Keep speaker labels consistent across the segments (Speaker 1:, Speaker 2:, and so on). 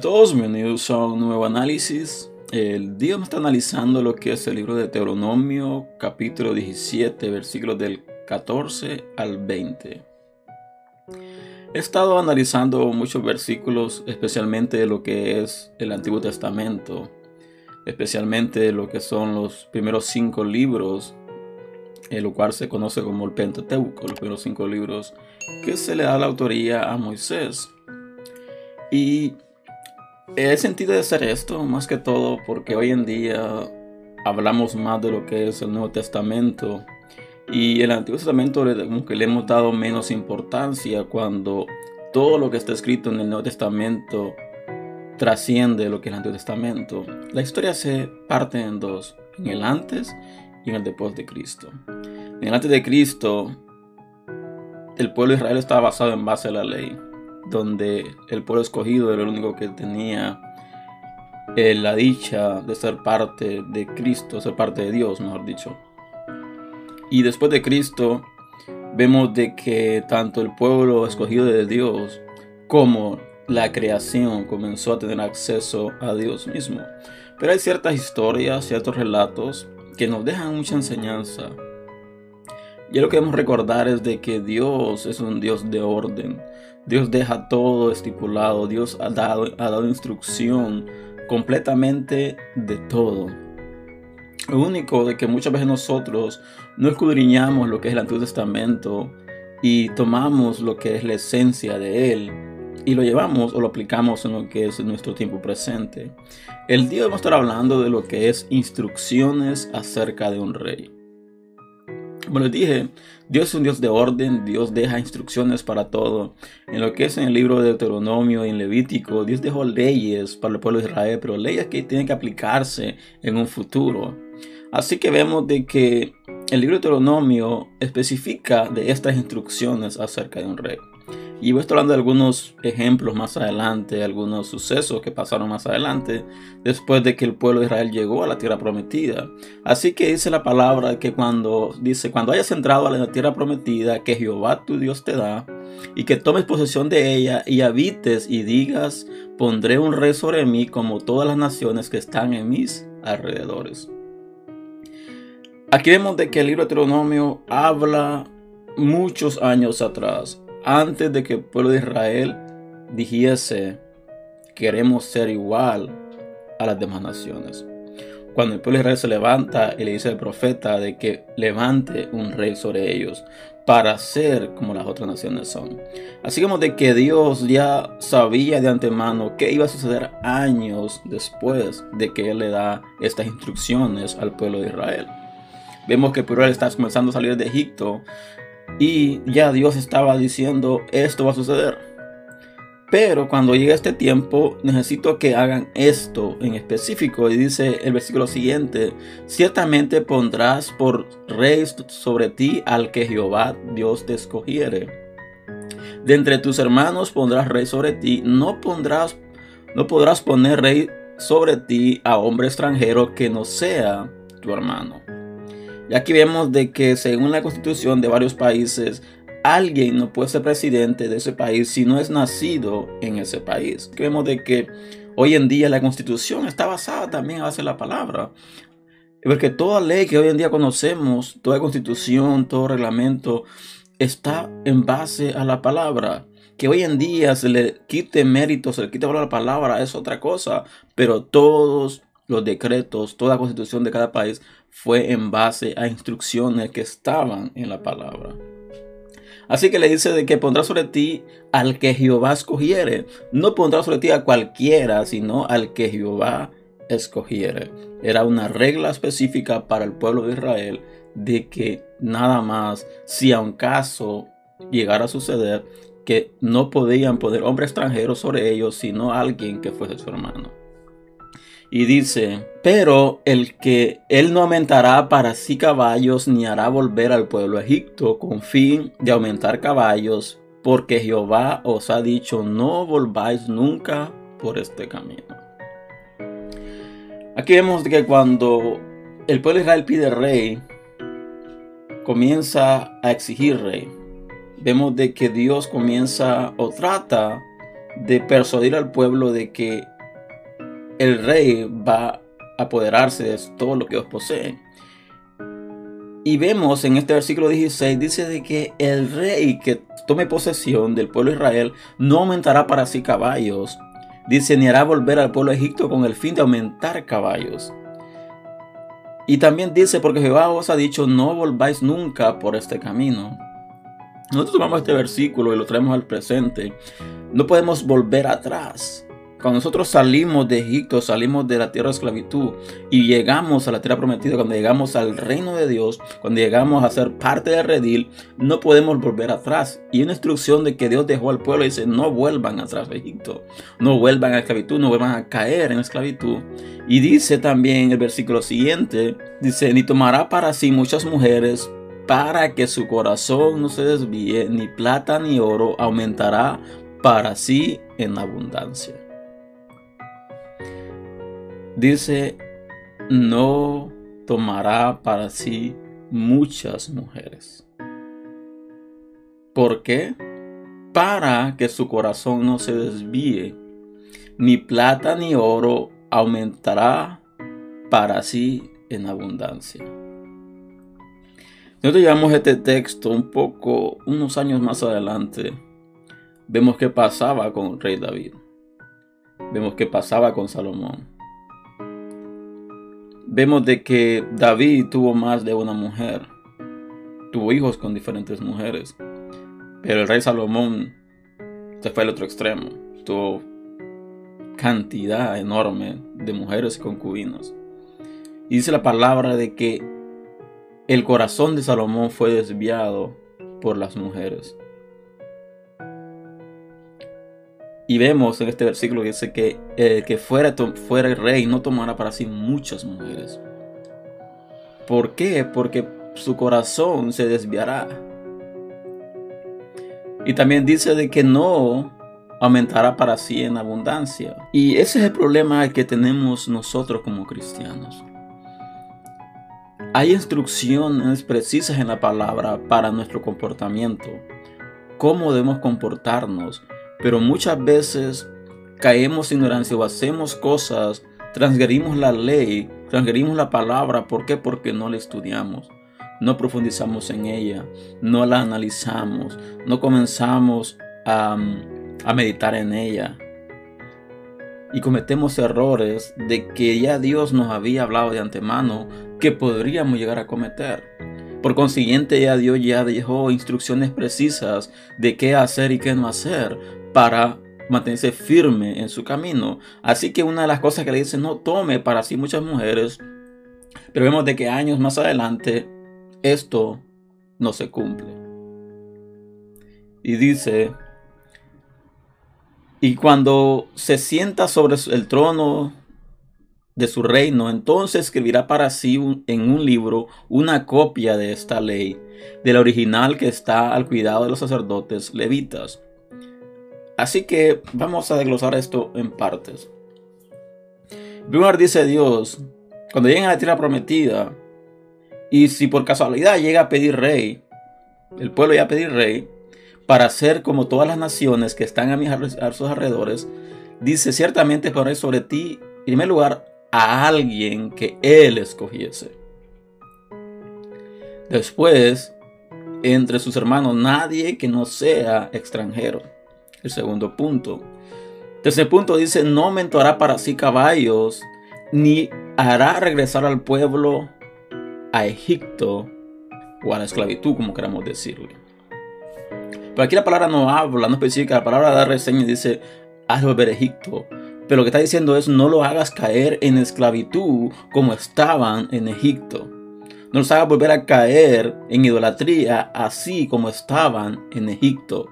Speaker 1: A todos, bienvenidos a un nuevo análisis. El día me está analizando lo que es el libro de Deuteronomio, capítulo 17, versículos del 14 al 20. He estado analizando muchos versículos, especialmente de lo que es el Antiguo Testamento, especialmente lo que son los primeros cinco libros, en lo cual se conoce como el Pentateuco, los primeros cinco libros que se le da la autoría a Moisés. Y He sentido de hacer esto más que todo porque hoy en día hablamos más de lo que es el Nuevo Testamento y el Antiguo Testamento le, hemos dado menos importancia cuando todo lo que está escrito en el Nuevo Testamento trasciende lo que es el Antiguo Testamento. La historia se parte en dos, en el antes y en el después de Cristo. En el antes de Cristo, el pueblo de Israel estaba basado en base a la ley donde el pueblo escogido era el único que tenía eh, la dicha de ser parte de Cristo, ser parte de Dios, mejor dicho. Y después de Cristo, vemos de que tanto el pueblo escogido de Dios como la creación comenzó a tener acceso a Dios mismo. Pero hay ciertas historias, ciertos relatos que nos dejan mucha enseñanza. Y lo que debemos recordar es de que Dios es un Dios de orden. Dios deja todo estipulado, Dios ha dado, ha dado instrucción completamente de todo. Lo único de que muchas veces nosotros no escudriñamos lo que es el Antiguo Testamento y tomamos lo que es la esencia de él y lo llevamos o lo aplicamos en lo que es nuestro tiempo presente. El día vamos a estar hablando de lo que es instrucciones acerca de un rey. Como les dije, Dios es un Dios de orden, Dios deja instrucciones para todo. En lo que es en el libro de Deuteronomio y en Levítico, Dios dejó leyes para el pueblo de Israel, pero leyes que tienen que aplicarse en un futuro. Así que vemos de que el libro de Deuteronomio especifica de estas instrucciones acerca de un rey. Y voy a estar hablando de algunos ejemplos más adelante, algunos sucesos que pasaron más adelante, después de que el pueblo de Israel llegó a la tierra prometida. Así que dice la palabra que cuando dice, cuando hayas entrado a la tierra prometida que Jehová tu Dios te da, y que tomes posesión de ella y habites y digas, pondré un rey sobre mí como todas las naciones que están en mis alrededores. Aquí vemos de que el libro de Deuteronomio habla muchos años atrás antes de que el pueblo de Israel dijese, queremos ser igual a las demás naciones. Cuando el pueblo de Israel se levanta y le dice al profeta de que levante un rey sobre ellos para ser como las otras naciones son. Así como de que Dios ya sabía de antemano qué iba a suceder años después de que Él le da estas instrucciones al pueblo de Israel. Vemos que el pueblo está comenzando a salir de Egipto y ya Dios estaba diciendo, esto va a suceder. Pero cuando llegue este tiempo, necesito que hagan esto en específico. Y dice el versículo siguiente, ciertamente pondrás por rey sobre ti al que Jehová Dios te escogiere. De entre tus hermanos pondrás rey sobre ti, no pondrás, no podrás poner rey sobre ti a hombre extranjero que no sea tu hermano. Y aquí vemos de que según la constitución de varios países, alguien no puede ser presidente de ese país si no es nacido en ese país. vemos de que hoy en día la constitución está basada también a base de la palabra. Porque toda ley que hoy en día conocemos, toda constitución, todo reglamento, está en base a la palabra. Que hoy en día se le quite mérito, se le quite valor a la palabra, es otra cosa. Pero todos los decretos, toda constitución de cada país fue en base a instrucciones que estaban en la palabra. Así que le dice de que pondrá sobre ti al que Jehová escogiere. No pondrá sobre ti a cualquiera, sino al que Jehová escogiere. Era una regla específica para el pueblo de Israel de que nada más, si a un caso llegara a suceder, que no podían poner hombre extranjero sobre ellos, sino alguien que fuese su hermano. Y dice, pero el que él no aumentará para sí caballos, ni hará volver al pueblo Egipto con fin de aumentar caballos, porque Jehová os ha dicho, no volváis nunca por este camino. Aquí vemos que cuando el pueblo de Israel pide rey, comienza a exigir rey. Vemos de que Dios comienza o trata de persuadir al pueblo de que el rey va a apoderarse de todo lo que os posee. Y vemos en este versículo 16, dice de que el rey que tome posesión del pueblo de Israel no aumentará para sí caballos. Dice, ni hará volver al pueblo de Egipto con el fin de aumentar caballos. Y también dice, porque Jehová os ha dicho, no volváis nunca por este camino. Nosotros tomamos este versículo y lo traemos al presente. No podemos volver atrás. Cuando nosotros salimos de Egipto, salimos de la tierra de esclavitud y llegamos a la tierra prometida, cuando llegamos al reino de Dios, cuando llegamos a ser parte del redil, no podemos volver atrás. Y una instrucción de que Dios dejó al pueblo dice, no vuelvan atrás de Egipto, no vuelvan a esclavitud, no vuelvan a caer en esclavitud. Y dice también el versículo siguiente, dice, ni tomará para sí muchas mujeres para que su corazón no se desvíe, ni plata ni oro aumentará para sí en abundancia dice, no tomará para sí muchas mujeres. ¿Por qué? Para que su corazón no se desvíe, ni plata ni oro aumentará para sí en abundancia. Nosotros llevamos este texto un poco, unos años más adelante. Vemos qué pasaba con el rey David. Vemos qué pasaba con Salomón vemos de que David tuvo más de una mujer. Tuvo hijos con diferentes mujeres. Pero el rey Salomón se fue al otro extremo. Tuvo cantidad enorme de mujeres y concubinas. Y dice la palabra de que el corazón de Salomón fue desviado por las mujeres. Y vemos en este versículo que dice que el que fuera, fuera el rey no tomará para sí muchas mujeres. ¿Por qué? Porque su corazón se desviará. Y también dice de que no aumentará para sí en abundancia. Y ese es el problema que tenemos nosotros como cristianos. Hay instrucciones precisas en la palabra para nuestro comportamiento. Cómo debemos comportarnos pero muchas veces caemos en ignorancia o hacemos cosas, transgredimos la ley, transgredimos la palabra. ¿Por qué? Porque no la estudiamos, no profundizamos en ella, no la analizamos, no comenzamos a, a meditar en ella. Y cometemos errores de que ya Dios nos había hablado de antemano que podríamos llegar a cometer. Por consiguiente, ya Dios ya dejó instrucciones precisas de qué hacer y qué no hacer para mantenerse firme en su camino. Así que una de las cosas que le dice, no tome para sí muchas mujeres, pero vemos de que años más adelante esto no se cumple. Y dice, y cuando se sienta sobre el trono de su reino, entonces escribirá para sí en un libro una copia de esta ley, de la original que está al cuidado de los sacerdotes levitas Así que vamos a desglosar esto en partes. Primero dice Dios, cuando lleguen a la tierra prometida, y si por casualidad llega a pedir rey, el pueblo ya a pedir rey, para ser como todas las naciones que están a, mis, sus alrededores, dice ciertamente poner sobre ti, en primer lugar, a alguien que él escogiese. Después, entre sus hermanos, nadie que no sea extranjero. El segundo punto. Tercer punto dice, no mentorá para sí caballos, ni hará regresar al pueblo a Egipto o a la esclavitud, como queramos decirle. Pero aquí la palabra no habla, no especifica, la palabra da reseña y dice, haz volver a Egipto. Pero lo que está diciendo es, no lo hagas caer en esclavitud como estaban en Egipto. No los hagas volver a caer en idolatría así como estaban en Egipto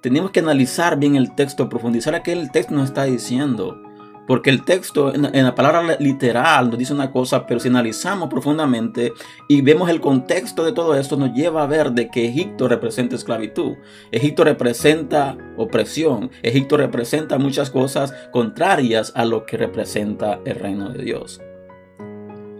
Speaker 1: tenemos que analizar bien el texto, profundizar a qué el texto nos está diciendo. Porque el texto en, la palabra literal nos dice una cosa, pero si analizamos profundamente y vemos el contexto de todo esto, nos lleva a ver de que Egipto representa esclavitud. Egipto representa opresión. Egipto representa muchas cosas contrarias a lo que representa el reino de Dios.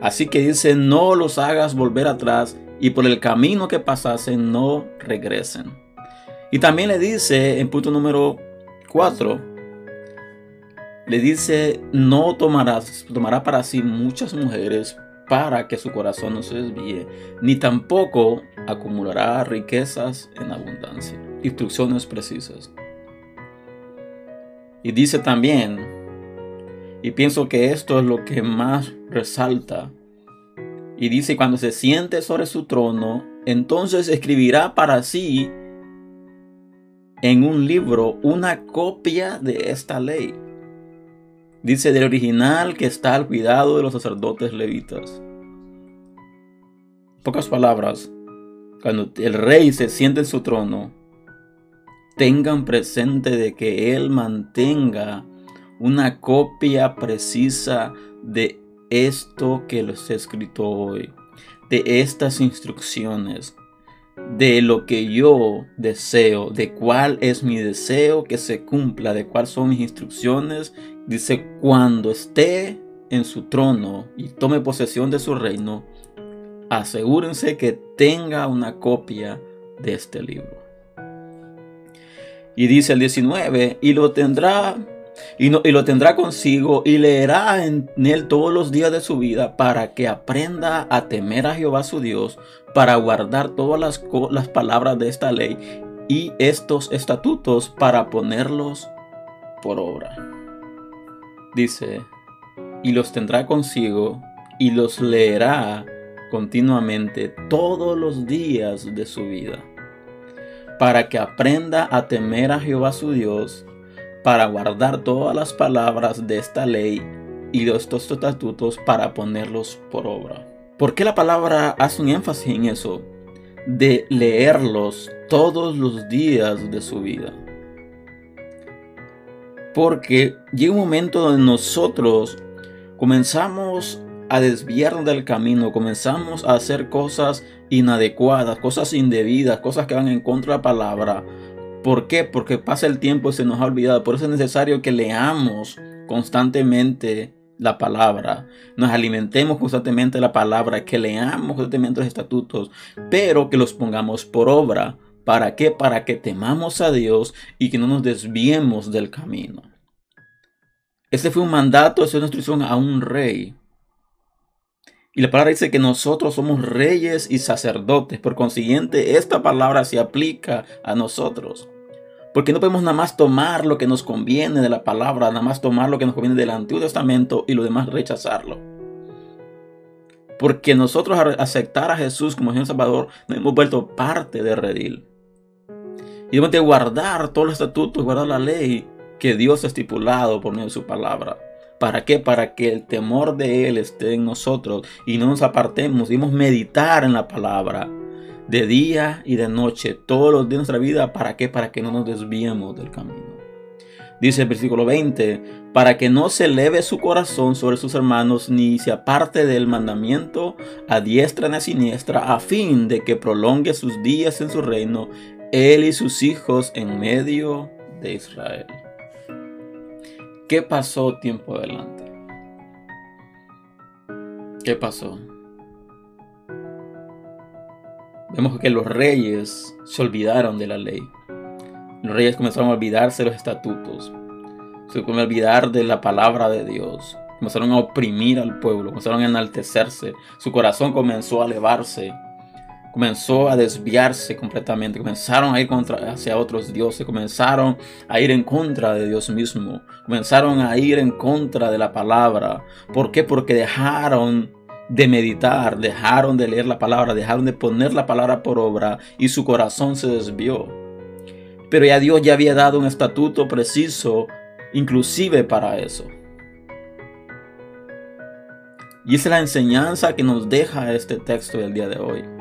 Speaker 1: Así que dice, no los hagas volver atrás y por el camino que pasasen no regresen. Y también le dice en punto número 4 le dice, no tomará para sí muchas mujeres para que su corazón no se desvíe, ni tampoco acumulará riquezas en abundancia. Instrucciones precisas. Y dice también, y pienso que esto es lo que más resalta, y dice, cuando se siente sobre su trono, entonces escribirá para sí en un libro una copia de esta ley Dice del original que está al cuidado de los sacerdotes levitas. Pocas palabras, cuando el rey se siente en su trono, tengan presente de que él mantenga una copia precisa de esto que les he escrito hoy, de estas instrucciones, de lo que yo deseo, de cuál es mi deseo que se cumpla, de cuáles son mis instrucciones. Dice, cuando esté en su trono y tome posesión de su reino, asegúrense que tenga una copia de este libro. Y dice el 19, y lo tendrá y, y, lo tendrá consigo y leerá en él todos los días de su vida para que aprenda a temer a Jehová su Dios, para guardar todas las, las palabras de esta ley y estos estatutos para ponerlos por obra. Dice, y los tendrá consigo y los leerá continuamente todos los días de su vida, para que aprenda a temer a Jehová su Dios, para guardar todas las palabras de esta ley y de estos estatutos para ponerlos por obra. ¿Por qué la palabra hace un énfasis en eso? De leerlos todos los días de su vida. Porque llega un momento donde nosotros comenzamos a desviarnos del camino, comenzamos a hacer cosas inadecuadas, cosas indebidas, cosas que van en contra de la palabra. ¿Por qué? Porque pasa el tiempo y se nos ha olvidado. Por eso es necesario que leamos constantemente la palabra, nos alimentemos constantemente la palabra, que leamos constantemente los estatutos, pero que los pongamos por obra. ¿Para qué? Para que temamos a Dios y que no nos desviemos del camino. Este fue un mandato, esta es una instrucción a un rey. Y la palabra dice que nosotros somos reyes y sacerdotes. Por consiguiente, esta palabra se aplica a nosotros. Porque no podemos nada más tomar lo que nos conviene de la palabra, nada más tomar lo que nos conviene del Antiguo Testamento y lo demás rechazarlo. Porque nosotros al aceptar a Jesús como Señor Salvador, nos hemos vuelto parte de Redil. Y debemos de guardar todos los estatutos, guardar la ley que Dios ha estipulado por medio de su palabra. ¿Para qué? Para que el temor de Él esté en nosotros y no nos apartemos. Debemos meditar en la palabra de día y de noche, todos los días de nuestra vida. ¿Para qué? Para que no nos desviemos del camino. Dice el versículo 20, para que no se eleve su corazón sobre sus hermanos, ni se aparte del mandamiento a diestra ni a siniestra, a fin de que prolongue sus días en su reino, él y sus hijos en medio de Israel. ¿Qué pasó tiempo adelante? ¿Qué pasó? Vemos que los reyes se olvidaron de la ley. Los reyes comenzaron a olvidarse de los estatutos. Se comenzaron a olvidar de la palabra de Dios. Comenzaron a oprimir al pueblo. Comenzaron a enaltecerse. Su corazón comenzó a elevarse. Comenzó a desviarse completamente. Comenzaron a ir contra, hacia otros dioses. Comenzaron a ir en contra de Dios mismo. Comenzaron a ir en contra de la palabra. ¿Por qué? Porque dejaron de meditar, dejaron de leer la palabra, dejaron de poner la palabra por obra y su corazón se desvió. Pero ya Dios ya había dado un estatuto preciso, inclusive para eso. Y esa es la enseñanza que nos deja este texto del día de hoy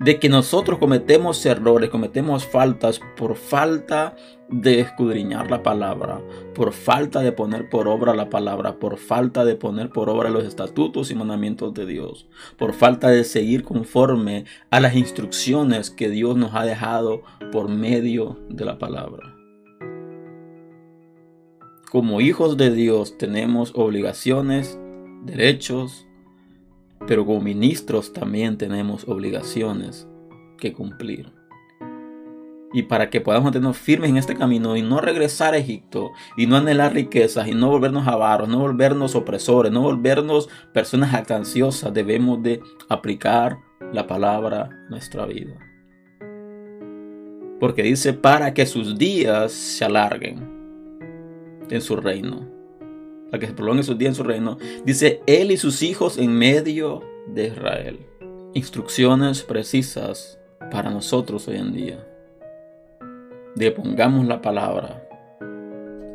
Speaker 1: de que nosotros cometemos errores, cometemos faltas por falta de escudriñar la palabra, por falta de poner por obra la palabra, por falta de poner por obra los estatutos y mandamientos de Dios, por falta de seguir conforme a las instrucciones que Dios nos ha dejado por medio de la palabra. Como hijos de Dios tenemos obligaciones, derechos, pero como ministros también tenemos obligaciones que cumplir. y para que podamos mantenernos firmes en este camino y no regresar a Egipto y no anhelar riquezas y no volvernos avaros, no volvernos opresores, no volvernos personas actanciosas, debemos de aplicar la palabra a nuestra vida. Porque dice para que sus días se alarguen en su reino. Para que se prolonguen sus días en su reino. Dice él y sus hijos en medio de Israel. Instrucciones precisas para nosotros hoy en día de pongamos la palabra,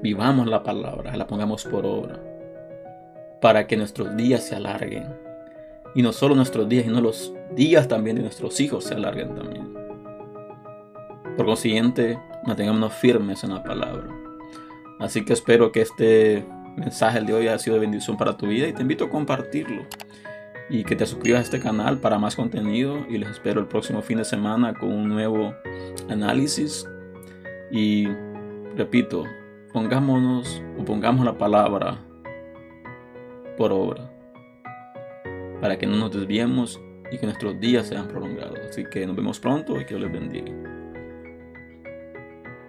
Speaker 1: vivamos la palabra, la pongamos por obra, para que nuestros días se alarguen. Y no solo nuestros días, sino los días también de nuestros hijos se alarguen también. Por consiguiente, mantengámonos firmes en la palabra. Así que espero que este mensaje de hoy haya sido de bendición para tu vida y te invito a compartirlo y que te suscribas a este canal para más contenido y les espero el próximo fin de semana con un nuevo análisis y repito, pongámonos o pongamos la palabra por obra para que no nos desviemos y que nuestros días sean prolongados. Así que nos vemos pronto y que Dios les bendiga.